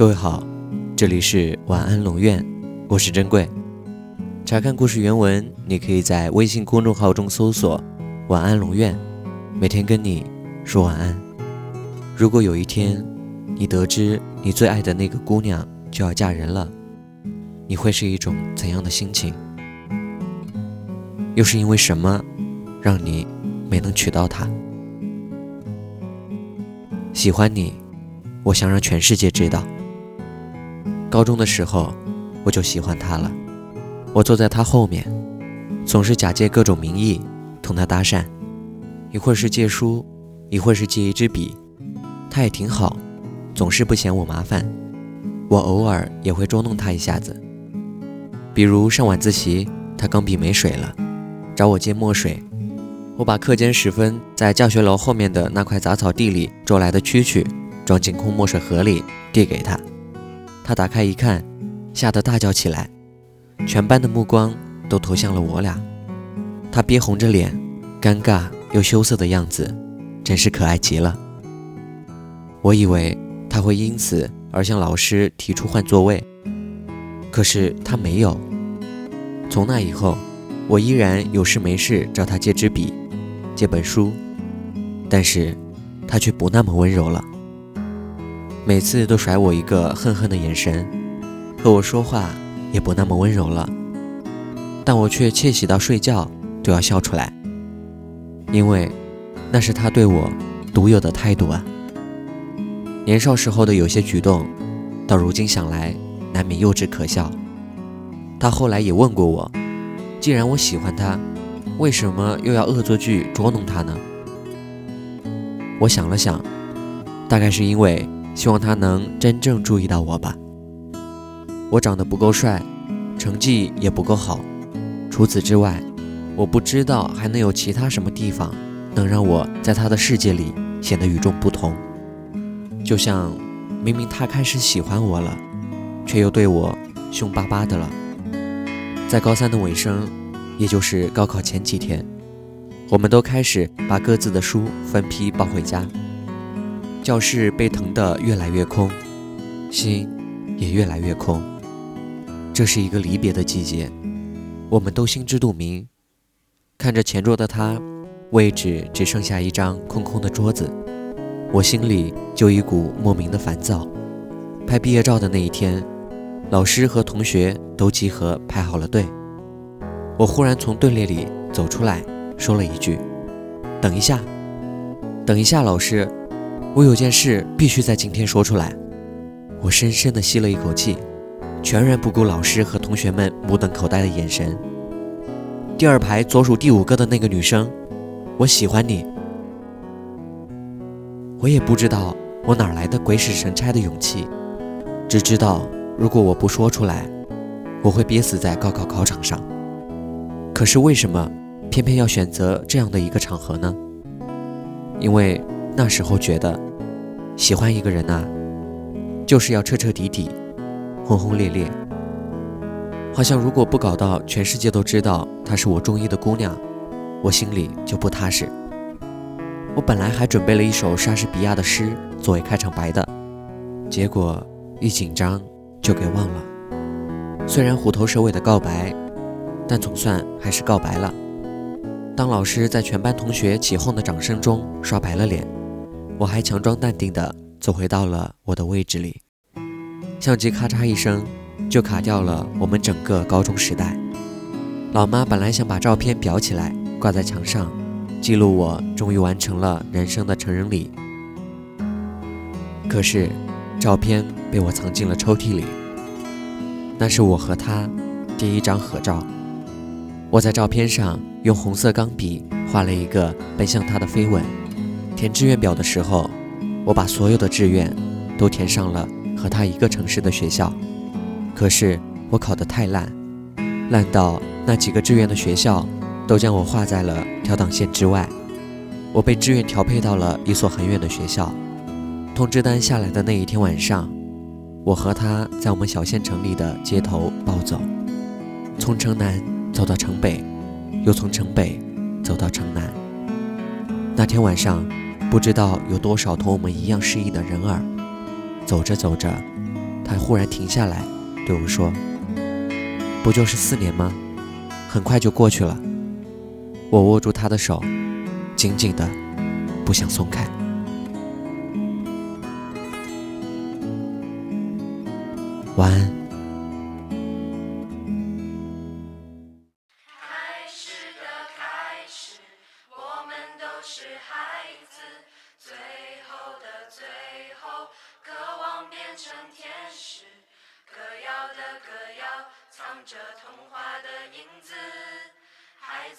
各位好，这里是晚安龙院，我是珍贵。查看故事原文，你可以在微信公众号中搜索“晚安龙院”，每天跟你说晚安。如果有一天你得知你最爱的那个姑娘就要嫁人了，你会是一种怎样的心情？又是因为什么让你没能娶到她？喜欢你，我想让全世界知道。高中的时候，我就喜欢他了。我坐在他后面，总是假借各种名义同他搭讪，一会儿是借书，一会儿是借一支笔。他也挺好，总是不嫌我麻烦。我偶尔也会捉弄他一下子，比如上晚自习，他钢笔没水了。找我借墨水，我把课间时分在教学楼后面的那块杂草地里捉来的蛐蛐装进空墨水盒里递给他，他打开一看，吓得大叫起来，全班的目光都投向了我俩，他憋红着脸，尴尬又羞涩的样子，真是可爱极了。我以为他会因此而向老师提出换座位，可是他没有。从那以后。我依然有事没事找他借支笔，借本书，但是他却不那么温柔了。每次都甩我一个恨恨的眼神，和我说话也不那么温柔了。但我却窃喜到睡觉都要笑出来，因为那是他对我独有的态度啊。年少时候的有些举动，到如今想来难免幼稚可笑。他后来也问过我。既然我喜欢他，为什么又要恶作剧捉弄他呢？我想了想，大概是因为希望他能真正注意到我吧。我长得不够帅，成绩也不够好，除此之外，我不知道还能有其他什么地方能让我在他的世界里显得与众不同。就像明明他开始喜欢我了，却又对我凶巴巴的了。在高三的尾声，也就是高考前几天，我们都开始把各自的书分批抱回家。教室被腾得越来越空，心也越来越空。这是一个离别的季节，我们都心知肚明。看着前桌的他，位置只剩下一张空空的桌子，我心里就一股莫名的烦躁。拍毕业照的那一天。老师和同学都集合排好了队，我忽然从队列里走出来，说了一句：“等一下，等一下，老师，我有件事必须在今天说出来。”我深深地吸了一口气，全然不顾老师和同学们目瞪口呆的眼神。第二排左数第五个的那个女生，我喜欢你。我也不知道我哪来的鬼使神差的勇气，只知道。如果我不说出来，我会憋死在高考考场上。可是为什么偏偏要选择这样的一个场合呢？因为那时候觉得，喜欢一个人呐，就是要彻彻底底、轰轰烈烈。好像如果不搞到全世界都知道她是我中意的姑娘，我心里就不踏实。我本来还准备了一首莎士比亚的诗作为开场白的，结果一紧张。就给忘了。虽然虎头蛇尾的告白，但总算还是告白了。当老师在全班同学起哄的掌声中刷白了脸，我还强装淡定地走回到了我的位置里。相机咔嚓一声就卡掉了我们整个高中时代。老妈本来想把照片裱起来挂在墙上，记录我终于完成了人生的成人礼。可是。照片被我藏进了抽屉里，那是我和他第一张合照。我在照片上用红色钢笔画了一个奔向他的飞吻。填志愿表的时候，我把所有的志愿都填上了和他一个城市的学校。可是我考得太烂，烂到那几个志愿的学校都将我划在了调档线之外。我被志愿调配到了一所很远的学校。通知单下来的那一天晚上，我和他在我们小县城里的街头暴走，从城南走到城北，又从城北走到城南。那天晚上，不知道有多少同我们一样失意的人儿，走着走着，他忽然停下来对我说：“不就是四年吗？很快就过去了。”我握住他的手，紧紧的，不想松开。晚安。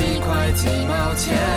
几块几毛钱。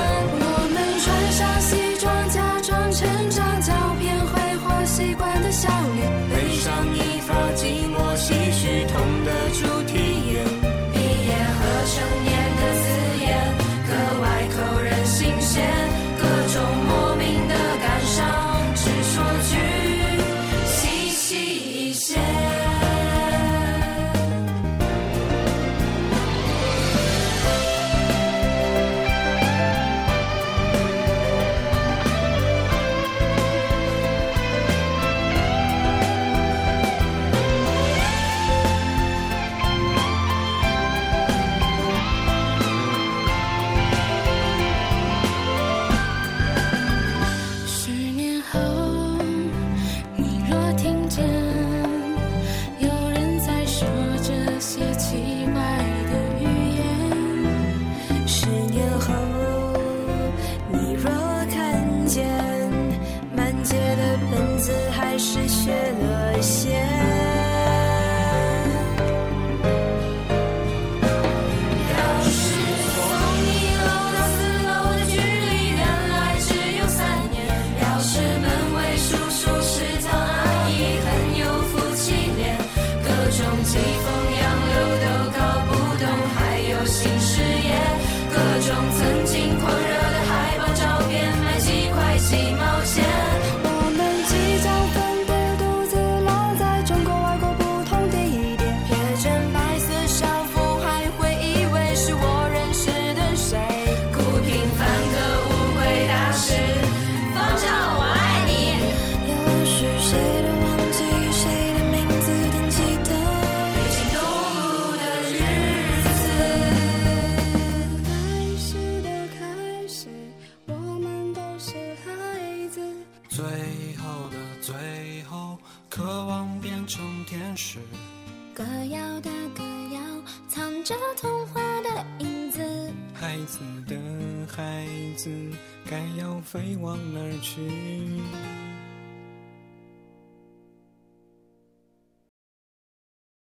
事业，各种曾经狂热的海报照片，买几块几毛渴望变成天使。歌谣的歌谣，藏着童话的影子。孩子的孩子，该要飞往哪儿去？